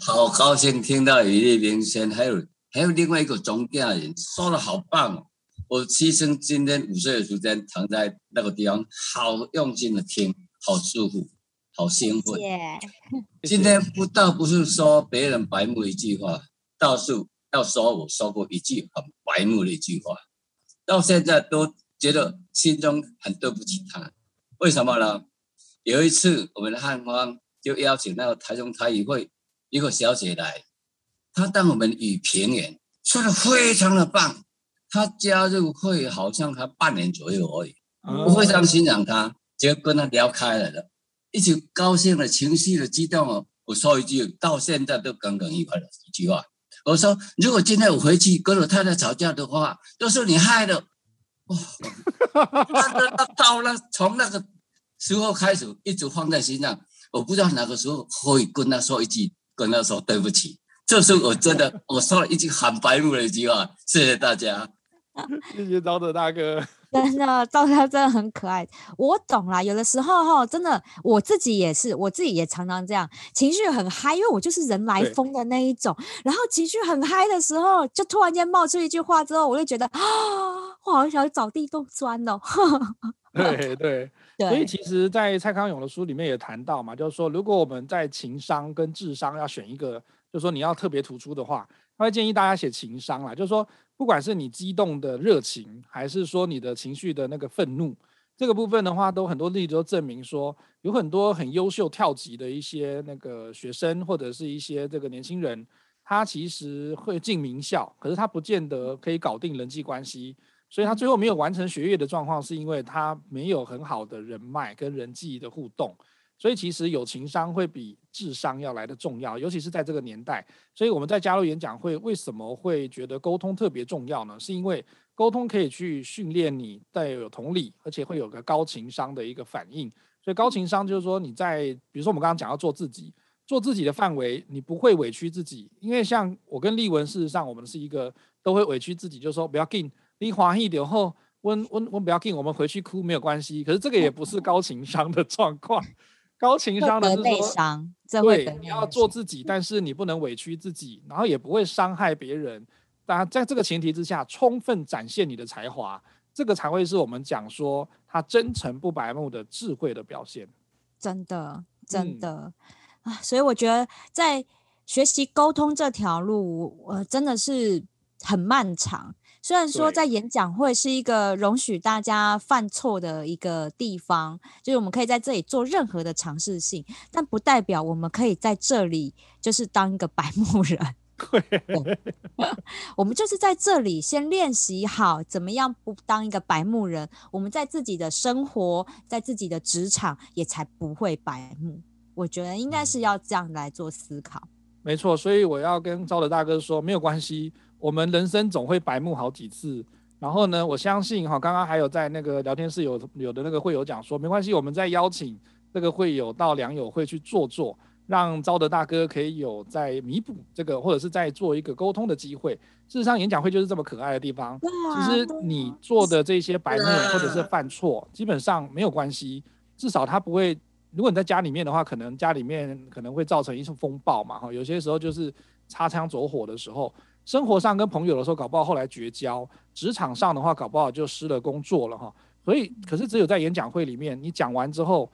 好高兴听到羽翼明轩，还有还有另外一个中间人说的好棒哦。我牺牲今天午睡的时间，躺在那个地方，好用心的听，好舒服，好兴奋。今天不倒不是说别人白目一句话。倒是要说，我说过一句很白目的一句话，到现在都觉得心中很对不起他。为什么呢？有一次，我们的汉方就邀请那个台中台语会一个小姐来，她当我们语评员，说的非常的棒。她加入会好像才半年左右而已，我非常欣赏她，就跟她聊开了的，一起高兴的情绪的激动哦。我说一句，到现在都耿耿于怀的一句话。我说，如果今天我回去跟我太太吵架的话，都是你害的。哇、哦，那到了从那个时候开始，一直放在心上。我不知道哪个时候可以跟他说一句，跟他说对不起。这是我真的，[laughs] 我说了一句很白目的一句话。谢谢大家，谢谢刀德大哥。真的，赵家真的很可爱。我懂啦，有的时候哈，真的我自己也是，我自己也常常这样，情绪很嗨，因为我就是人来疯的那一种。然后情绪很嗨的时候，就突然间冒出一句话之后，我就觉得啊，我好想找地洞钻哦。对 [laughs] 对对，所以其实，在蔡康永的书里面也谈到嘛，就是说，如果我们在情商跟智商要选一个，就是说你要特别突出的话，他会建议大家写情商啦，就是说。不管是你激动的热情，还是说你的情绪的那个愤怒，这个部分的话，都很多例子都证明说，有很多很优秀跳级的一些那个学生，或者是一些这个年轻人，他其实会进名校，可是他不见得可以搞定人际关系，所以他最后没有完成学业的状况，是因为他没有很好的人脉跟人际的互动。所以其实有情商会比智商要来的重要，尤其是在这个年代。所以我们在加入演讲会，为什么会觉得沟通特别重要呢？是因为沟通可以去训练你带有同理，而且会有个高情商的一个反应。所以高情商就是说你在，比如说我们刚刚讲要做自己，做自己的范围，你不会委屈自己。因为像我跟丽文，事实上我们是一个都会委屈自己，就是说不要紧，你欢喜点后，温温温不要紧，我们回去哭没有关系。可是这个也不是高情商的状况，高情商的是说，对，你要做自己，但是你不能委屈自己，然后也不会伤害别人。当然，在这个前提之下，充分展现你的才华，这个才会是我们讲说他真诚不白目的智慧的表现。真的，真的。嗯啊，所以我觉得在学习沟通这条路，呃，真的是很漫长。虽然说在演讲会是一个容许大家犯错的一个地方，就是我们可以在这里做任何的尝试性，但不代表我们可以在这里就是当一个白目人。[laughs] 对，[laughs] 我们就是在这里先练习好怎么样不当一个白目人，我们在自己的生活，在自己的职场也才不会白目。我觉得应该是要这样来做思考。没错，所以我要跟招德大哥说，没有关系，我们人生总会白目好几次。然后呢，我相信哈，刚刚还有在那个聊天室有有的那个会友讲说，没关系，我们再邀请这个会友到良友会去坐坐，让招德大哥可以有在弥补这个，或者是在做一个沟通的机会。事实上，演讲会就是这么可爱的地方。其实你做的这些白目或者是犯错，基本上没有关系，至少他不会。如果你在家里面的话，可能家里面可能会造成一次风暴嘛，哈，有些时候就是擦枪走火的时候，生活上跟朋友的时候，搞不好后来绝交，职场上的话，搞不好就失了工作了，哈。所以，可是只有在演讲会里面，你讲完之后，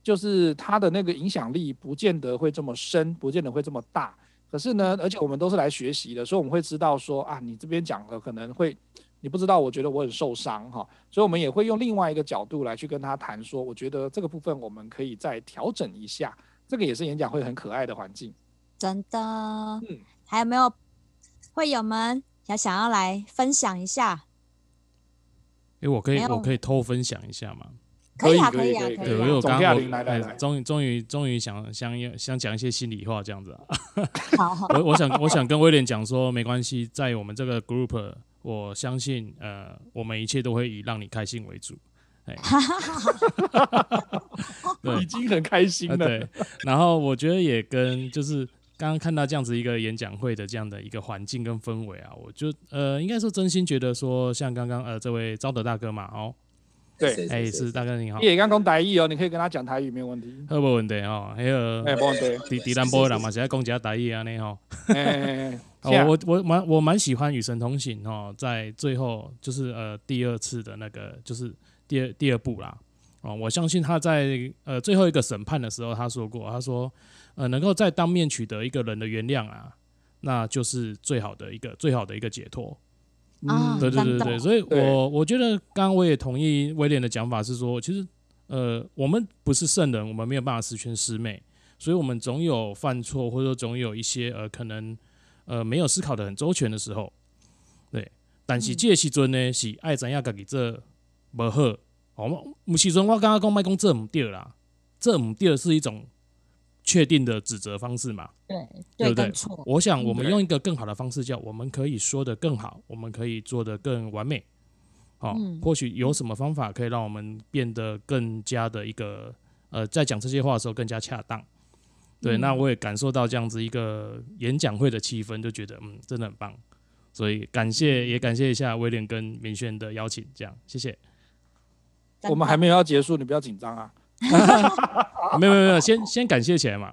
就是他的那个影响力不见得会这么深，不见得会这么大。可是呢，而且我们都是来学习的，所以我们会知道说啊，你这边讲的可能会。你不知道，我觉得我很受伤哈，所以我们也会用另外一个角度来去跟他谈说，我觉得这个部分我们可以再调整一下，这个也是演讲会很可爱的环境。真的，嗯，还有没有会友们要想要来分享一下？哎、欸，我可以我可以偷分享一下吗？可以啊，可以啊，可因为我刚刚终于终于终于想想想讲一些心里话这样子啊。好，[laughs] 我我想我想跟威廉讲说，没关系，在我们这个 group。我相信，呃，我们一切都会以让你开心为主。哎，[laughs] 已经很开心了。对，然后我觉得也跟就是刚刚看到这样子一个演讲会的这样的一个环境跟氛围啊，我就呃，应该说真心觉得说，像刚刚呃这位招德大哥嘛，哦。对，哎，是大哥你好。也刚讲台语哦，你可以跟他讲台语，没有问题。好，没问题哦。还有，哎，没问题。迪迪兰波人嘛，现在讲讲台语啊，你好。我我蛮我蛮喜欢《与神同行》哦，在最后就是呃第二次的那个就是第二第二部啦。哦，我相信他在呃最后一个审判的时候，他说过，他说呃能够在当面取得一个人的原谅啊，那就是最好的一个最好的一个解脱。嗯，对对对对，所以我我觉得刚刚我也同意威廉的讲法，是说其实呃我们不是圣人，我们没有办法十全十美，所以我们总有犯错，或者说总有一些呃可能呃没有思考的很周全的时候，对。但是这个时阵呢，是爱怎样自己做不好，我们有时阵我刚刚讲麦讲这唔对啦，这唔对是一种。确定的指责方式嘛？对，对不对？我想我们用一个更好的方式叫，我们可以说的更好，我们可以做的更完美。好、哦，或许有什么方法可以让我们变得更加的一个呃，在讲这些话的时候更加恰当。对，那我也感受到这样子一个演讲会的气氛，就觉得嗯，真的很棒。所以感谢，也感谢一下威廉跟明轩的邀请，这样谢谢。我们还没有要结束，你不要紧张啊。[laughs] 没有没有没有，先先感谢起来嘛。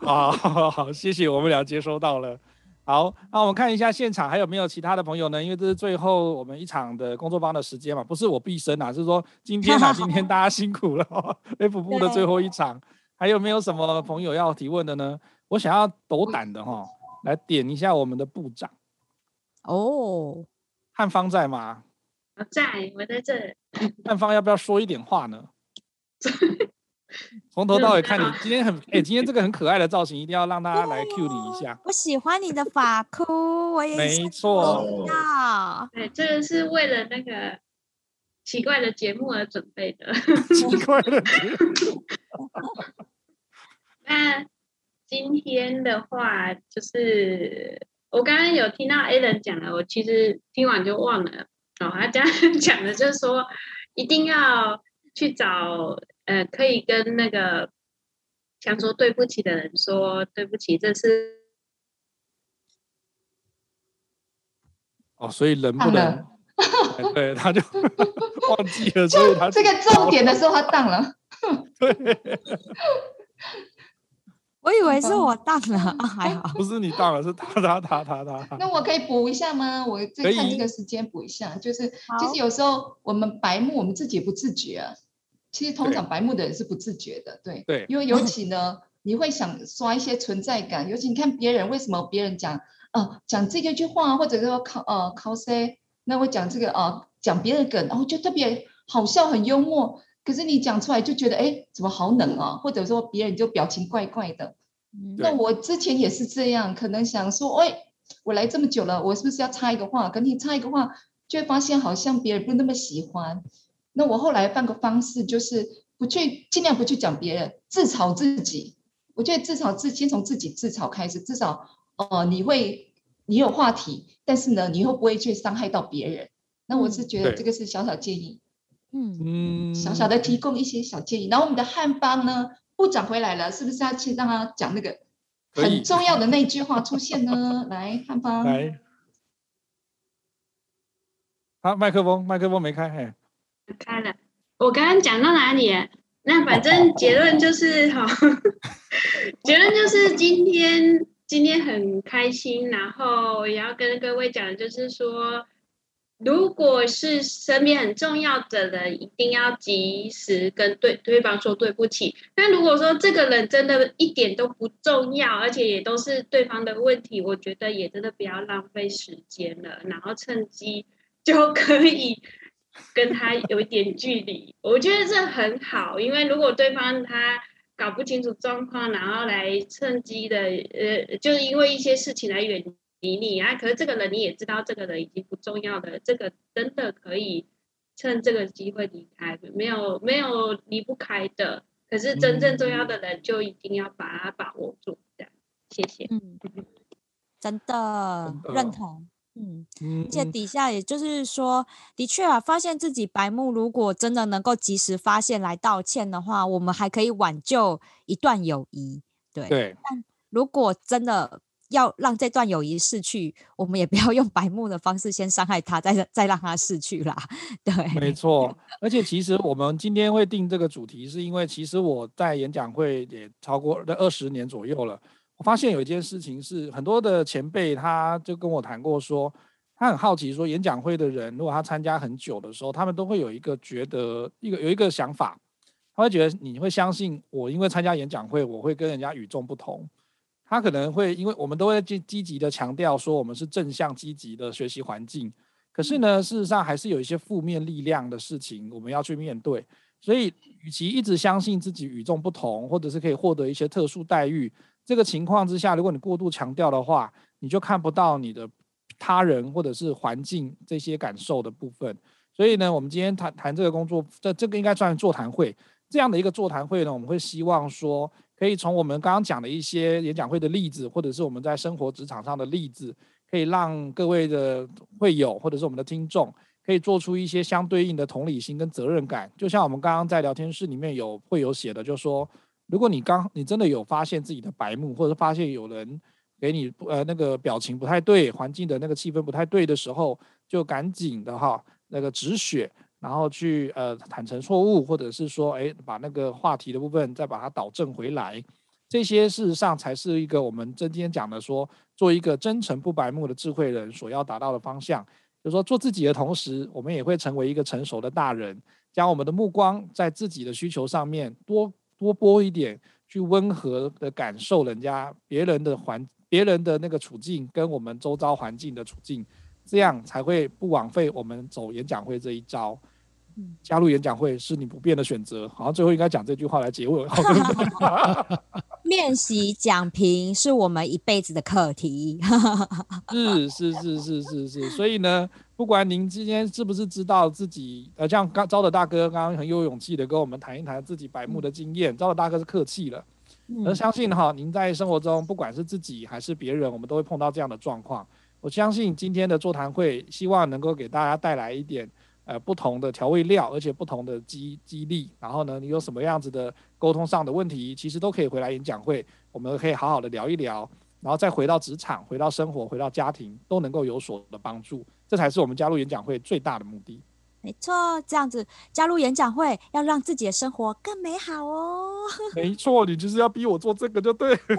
好 [laughs] 好好，谢谢，我们俩接收到了。好，那我们看一下现场还有没有其他的朋友呢？因为这是最后我们一场的工作坊的时间嘛，不是我毕生啊，是说今天啊，[laughs] 今天大家辛苦了。F 部的最后一场，还有没有什么朋友要提问的呢？我想要斗胆的哈，来点一下我们的部长。哦，汉方在吗？我在，我在这。汉方要不要说一点话呢？[laughs] 从头到尾看你今天很哎、欸，今天这个很可爱的造型，一定要让大家来 cue 你一下。我喜欢你的发箍，我也没错。对，这个是为了那个奇怪的节目而准备的。[laughs] 奇怪的节目。[laughs] 那今天的话，就是我刚刚有听到 Alan 讲了，我其实听完就忘了。哦，他这样讲的就是说，一定要。去找呃，可以跟那个想说对不起的人说对不起，这是哦，所以人不能，对，他就 [laughs] 忘记了，所以他这个重点的时候他当了，对。[laughs] 我以为是我当了，啊、还好，不是你当了，是他他他他他。那我可以补一下吗？我再看这个时间补一下，就是其实有时候我们白目，我们自己也不自觉啊。其实通常白目的人是不自觉的，对对，因为 [laughs] 尤其呢，你会想刷一些存在感，尤其你看别人为什么别人讲哦讲这个句话，或者说考呃考 C，那我讲这个啊讲别人梗，然后就特别好笑很幽默。可是你讲出来就觉得，哎，怎么好冷啊？或者说别人就表情怪怪的。那我之前也是这样，可能想说，哎，我来这么久了，我是不是要插一个话？跟你插一个话，就会发现好像别人不那么喜欢。那我后来换个方式，就是不去尽量不去讲别人，自嘲自己。我觉得自嘲自先从自己自嘲开始，至少呃你会你有话题，但是呢，你又不会去伤害到别人。那我是觉得这个是小小建议。嗯，小小的提供一些小建议，然后我们的汉邦呢，部长回来了，是不是要去让他讲那个很重要的那句话出现呢？来，汉邦，来，好，麦克风，麦克风没开，嘿，开了。我刚刚讲到哪里？那反正结论就是，好，[laughs] 结论就是今天今天很开心，然后也要跟各位讲，就是说。如果是身边很重要的人，一定要及时跟对对方说对不起。但如果说这个人真的一点都不重要，而且也都是对方的问题，我觉得也真的不要浪费时间了，然后趁机就可以跟他有一点距离。我觉得这很好，因为如果对方他搞不清楚状况，然后来趁机的呃，就是因为一些事情来远。离你啊！可是这个人你也知道，这个人已经不重要的，这个真的可以趁这个机会离开，没有没有离不开的。可是真正重要的人就一定要把它把握住，这样。谢谢。嗯，真的认同。嗯，而且底下也就是说，的确啊，发现自己白目，如果真的能够及时发现来道歉的话，我们还可以挽救一段友谊。对。对。但如果真的。要让这段友谊逝去，我们也不要用白目的方式先伤害他，再再让他逝去啦。对，没错。而且其实我们今天会定这个主题，是因为其实我在演讲会也超过了二十年左右了。我发现有一件事情是，很多的前辈他就跟我谈过说，他很好奇说，演讲会的人如果他参加很久的时候，他们都会有一个觉得一个有一个想法，他会觉得你会相信我，因为参加演讲会，我会跟人家与众不同。他可能会，因为我们都会积积极的强调说我们是正向积极的学习环境，可是呢，事实上还是有一些负面力量的事情我们要去面对。所以，与其一直相信自己与众不同，或者是可以获得一些特殊待遇，这个情况之下，如果你过度强调的话，你就看不到你的他人或者是环境这些感受的部分。所以呢，我们今天谈谈这个工作，这这个应该算是座谈会这样的一个座谈会呢，我们会希望说。可以从我们刚刚讲的一些演讲会的例子，或者是我们在生活职场上的例子，可以让各位的会友或者是我们的听众，可以做出一些相对应的同理心跟责任感。就像我们刚刚在聊天室里面有会友写的，就是说，如果你刚你真的有发现自己的白目，或者发现有人给你呃那个表情不太对，环境的那个气氛不太对的时候，就赶紧的哈那个止血。然后去呃坦诚错误，或者是说，哎，把那个话题的部分再把它导正回来，这些事实上才是一个我们今天讲的说，做一个真诚不白目的智慧人所要达到的方向。就是说，做自己的同时，我们也会成为一个成熟的大人，将我们的目光在自己的需求上面多多播一点，去温和的感受人家别人的环别人的那个处境跟我们周遭环境的处境。这样才会不枉费我们走演讲会这一招。加入演讲会是你不变的选择。好像最后应该讲这句话来结尾。[laughs] 练习讲评是我们一辈子的课题。[laughs] 是是是是是是。所以呢，不管您今天是不是知道自己，呃，像刚招的大哥刚刚很有勇气的跟我们谈一谈自己百慕的经验。招的大哥是客气了，而相信哈，您在生活中不管是自己还是别人，我们都会碰到这样的状况。我相信今天的座谈会，希望能够给大家带来一点呃不同的调味料，而且不同的激激励。然后呢，你有什么样子的沟通上的问题，其实都可以回来演讲会，我们可以好好的聊一聊，然后再回到职场、回到生活、回到家庭，都能够有所的帮助。这才是我们加入演讲会最大的目的。没错，这样子加入演讲会，要让自己的生活更美好哦。[laughs] 没错，你就是要逼我做这个就对。对。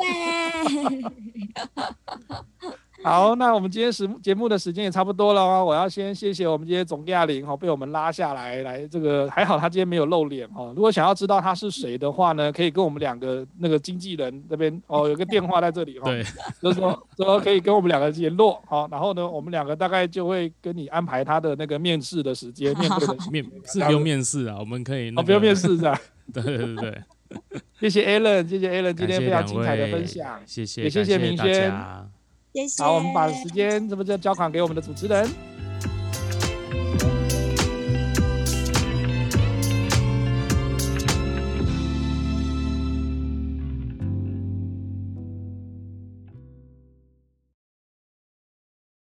好，那我们今天时节目的时间也差不多了哦。我要先谢谢我们今天总亚玲哈，被我们拉下来来这个还好，他今天没有露脸哦。如果想要知道他是谁的话呢，可以跟我们两个那个经纪人这边哦，有个电话在这里哈。对，就是说说可以跟我们两个联络好，然后呢，我们两个大概就会跟你安排他的那个面试的时间，[laughs] 面对的面是不用面试啊，我们可以、那个、哦不用面试是吧？对对对对，[laughs] 谢谢 Alan，谢谢 Alan 今天非常精彩的分享，谢谢，也谢谢明轩。好，我们把时间这不就交款给我们的主持人。